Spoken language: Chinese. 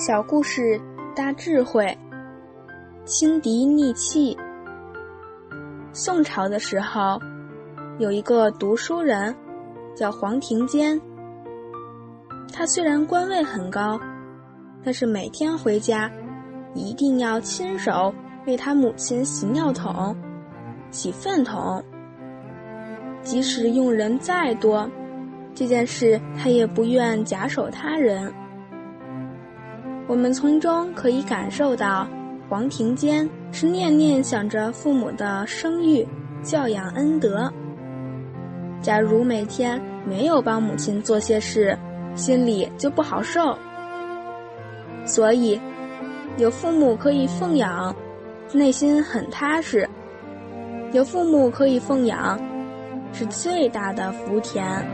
小故事大智慧，轻敌逆气。宋朝的时候，有一个读书人，叫黄庭坚。他虽然官位很高，但是每天回家，一定要亲手为他母亲洗尿桶、洗粪桶。即使用人再多，这件事他也不愿假手他人。我们从中可以感受到，黄庭坚是念念想着父母的生育、教养恩德。假如每天没有帮母亲做些事，心里就不好受。所以，有父母可以奉养，内心很踏实；有父母可以奉养，是最大的福田。